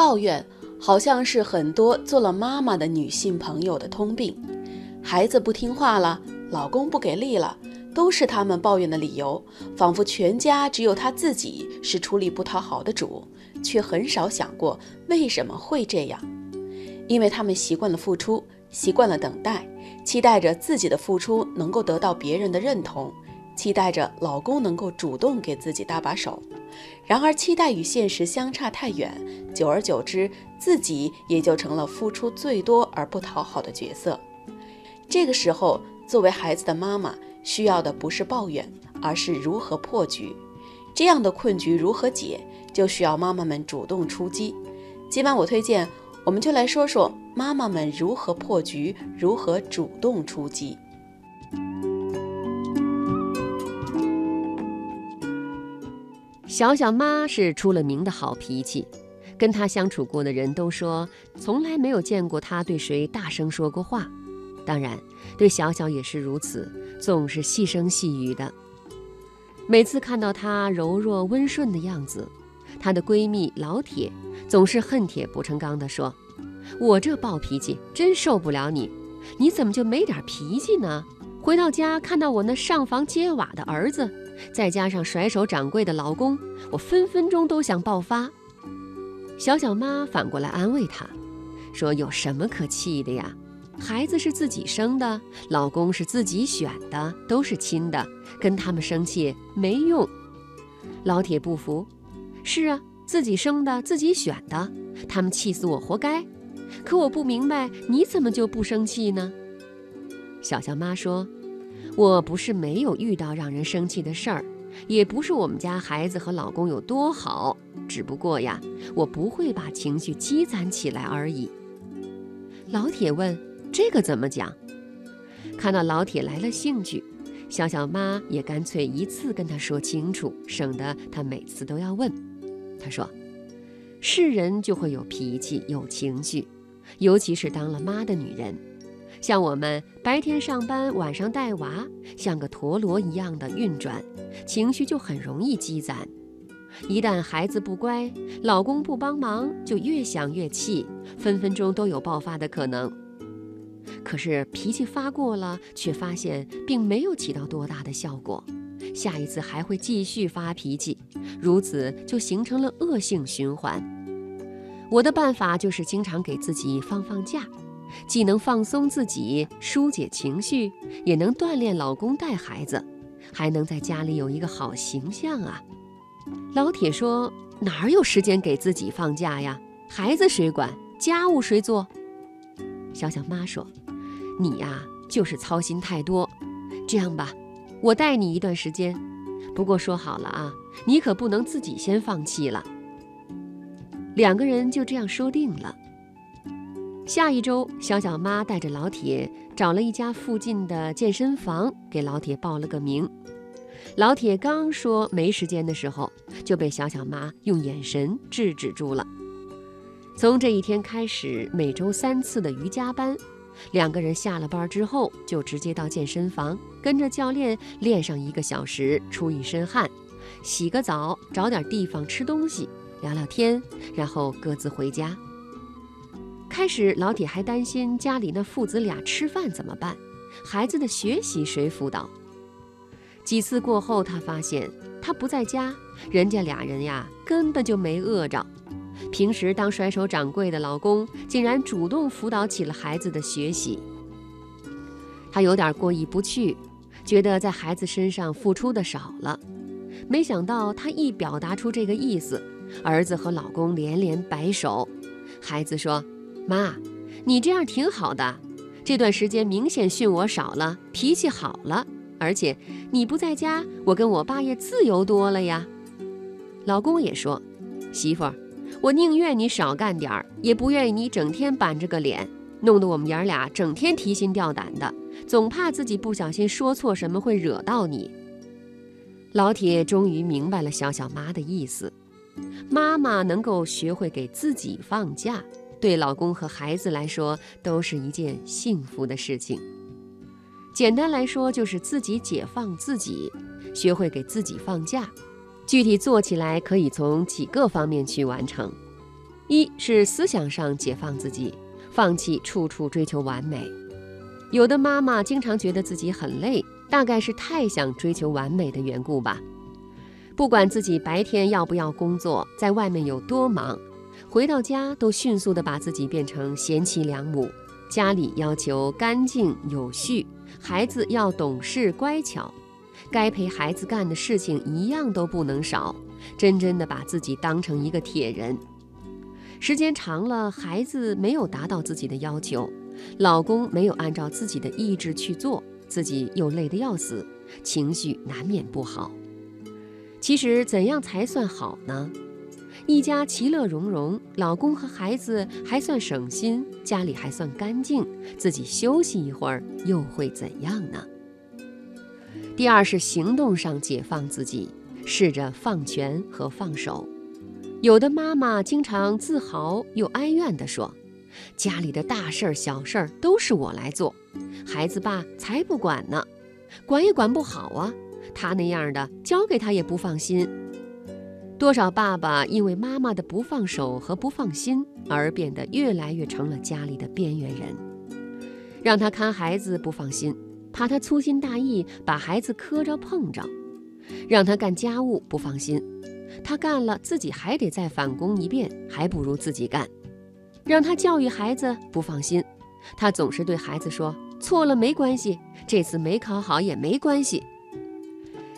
抱怨好像是很多做了妈妈的女性朋友的通病。孩子不听话了，老公不给力了，都是他们抱怨的理由，仿佛全家只有他自己是出力不讨好的主，却很少想过为什么会这样。因为他们习惯了付出，习惯了等待，期待着自己的付出能够得到别人的认同，期待着老公能够主动给自己搭把手。然而，期待与现实相差太远，久而久之，自己也就成了付出最多而不讨好的角色。这个时候，作为孩子的妈妈，需要的不是抱怨，而是如何破局。这样的困局如何解，就需要妈妈们主动出击。今晚我推荐，我们就来说说妈妈们如何破局，如何主动出击。小小妈是出了名的好脾气，跟她相处过的人都说，从来没有见过她对谁大声说过话。当然，对小小也是如此，总是细声细语的。每次看到她柔弱温顺的样子，她的闺蜜老铁总是恨铁不成钢地说：“我这暴脾气真受不了你，你怎么就没点脾气呢？回到家看到我那上房揭瓦的儿子，再加上甩手掌柜的老公，我分分钟都想爆发。”小小妈反过来安慰她，说：“有什么可气的呀？”孩子是自己生的，老公是自己选的，都是亲的，跟他们生气没用。老铁不服，是啊，自己生的，自己选的，他们气死我活该。可我不明白，你怎么就不生气呢？小小妈说：“我不是没有遇到让人生气的事儿，也不是我们家孩子和老公有多好，只不过呀，我不会把情绪积攒起来而已。”老铁问。这个怎么讲？看到老铁来了兴趣，小小妈也干脆一次跟他说清楚，省得他每次都要问。他说：“是人就会有脾气、有情绪，尤其是当了妈的女人，像我们白天上班，晚上带娃，像个陀螺一样的运转，情绪就很容易积攒。一旦孩子不乖，老公不帮忙，就越想越气，分分钟都有爆发的可能。”可是脾气发过了，却发现并没有起到多大的效果，下一次还会继续发脾气，如此就形成了恶性循环。我的办法就是经常给自己放放假，既能放松自己、疏解情绪，也能锻炼老公带孩子，还能在家里有一个好形象啊。老铁说：“哪有时间给自己放假呀？孩子谁管？家务谁做？”小小妈说。你呀，就是操心太多。这样吧，我带你一段时间。不过说好了啊，你可不能自己先放弃了。两个人就这样说定了。下一周，小小妈带着老铁找了一家附近的健身房，给老铁报了个名。老铁刚说没时间的时候，就被小小妈用眼神制止住了。从这一天开始，每周三次的瑜伽班。两个人下了班之后，就直接到健身房，跟着教练练上一个小时，出一身汗，洗个澡，找点地方吃东西，聊聊天，然后各自回家。开始老铁还担心家里那父子俩吃饭怎么办，孩子的学习谁辅导？几次过后，他发现他不在家，人家俩人呀根本就没饿着。平时当甩手掌柜的老公，竟然主动辅导起了孩子的学习。他有点过意不去，觉得在孩子身上付出的少了。没想到他一表达出这个意思，儿子和老公连连摆手。孩子说：“妈，你这样挺好的。这段时间明显训我少了，脾气好了，而且你不在家，我跟我爸也自由多了呀。”老公也说：“媳妇儿。”我宁愿你少干点儿，也不愿意你整天板着个脸，弄得我们爷儿俩整天提心吊胆的，总怕自己不小心说错什么会惹到你。老铁终于明白了小小妈的意思，妈妈能够学会给自己放假，对老公和孩子来说都是一件幸福的事情。简单来说，就是自己解放自己，学会给自己放假。具体做起来可以从几个方面去完成。一是思想上解放自己，放弃处处追求完美。有的妈妈经常觉得自己很累，大概是太想追求完美的缘故吧。不管自己白天要不要工作，在外面有多忙，回到家都迅速地把自己变成贤妻良母。家里要求干净有序，孩子要懂事乖巧，该陪孩子干的事情一样都不能少，真真的把自己当成一个铁人。时间长了，孩子没有达到自己的要求，老公没有按照自己的意志去做，自己又累得要死，情绪难免不好。其实怎样才算好呢？一家其乐融融，老公和孩子还算省心，家里还算干净，自己休息一会儿又会怎样呢？第二是行动上解放自己，试着放权和放手。有的妈妈经常自豪又哀怨地说：“家里的大事儿、小事儿都是我来做，孩子爸才不管呢，管也管不好啊。”他那样的，交给他也不放心。多少爸爸因为妈妈的不放手和不放心，而变得越来越成了家里的边缘人。让他看孩子不放心，怕他粗心大意把孩子磕着碰着；让他干家务不放心，他干了自己还得再返工一遍，还不如自己干；让他教育孩子不放心，他总是对孩子说：“错了没关系，这次没考好也没关系。”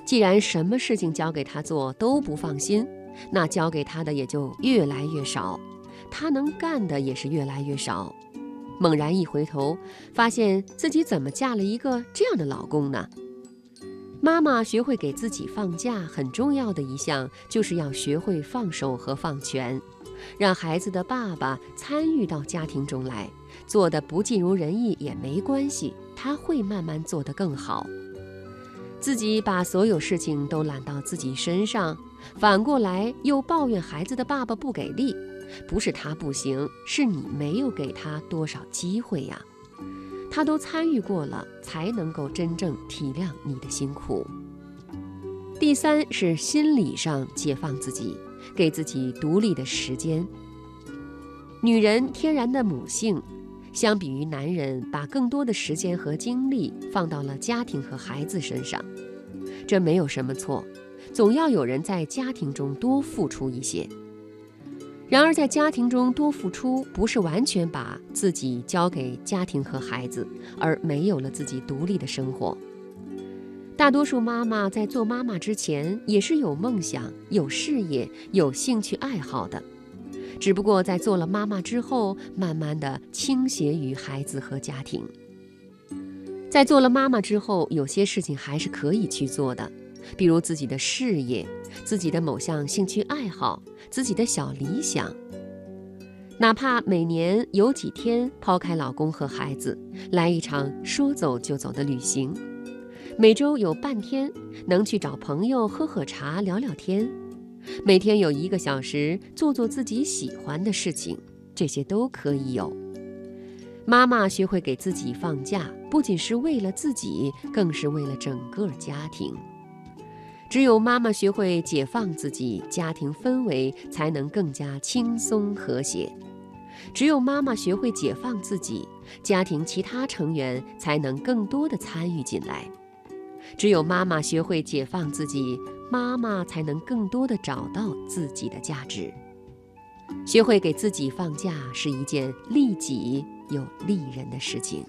既然什么事情交给他做都不放心，那交给他的也就越来越少，他能干的也是越来越少。猛然一回头，发现自己怎么嫁了一个这样的老公呢？妈妈学会给自己放假，很重要的一项就是要学会放手和放权，让孩子的爸爸参与到家庭中来，做的不尽如人意也没关系，他会慢慢做得更好。自己把所有事情都揽到自己身上，反过来又抱怨孩子的爸爸不给力，不是他不行，是你没有给他多少机会呀。他都参与过了，才能够真正体谅你的辛苦。第三是心理上解放自己，给自己独立的时间。女人天然的母性。相比于男人，把更多的时间和精力放到了家庭和孩子身上，这没有什么错。总要有人在家庭中多付出一些。然而，在家庭中多付出，不是完全把自己交给家庭和孩子，而没有了自己独立的生活。大多数妈妈在做妈妈之前，也是有梦想、有事业、有兴趣爱好的。只不过在做了妈妈之后，慢慢的倾斜于孩子和家庭。在做了妈妈之后，有些事情还是可以去做的，比如自己的事业、自己的某项兴趣爱好、自己的小理想。哪怕每年有几天抛开老公和孩子，来一场说走就走的旅行；每周有半天能去找朋友喝喝茶、聊聊天。每天有一个小时做做自己喜欢的事情，这些都可以有。妈妈学会给自己放假，不仅是为了自己，更是为了整个家庭。只有妈妈学会解放自己，家庭氛围才能更加轻松和谐。只有妈妈学会解放自己，家庭其他成员才能更多的参与进来。只有妈妈学会解放自己。妈妈才能更多的找到自己的价值，学会给自己放假是一件利己又利人的事情。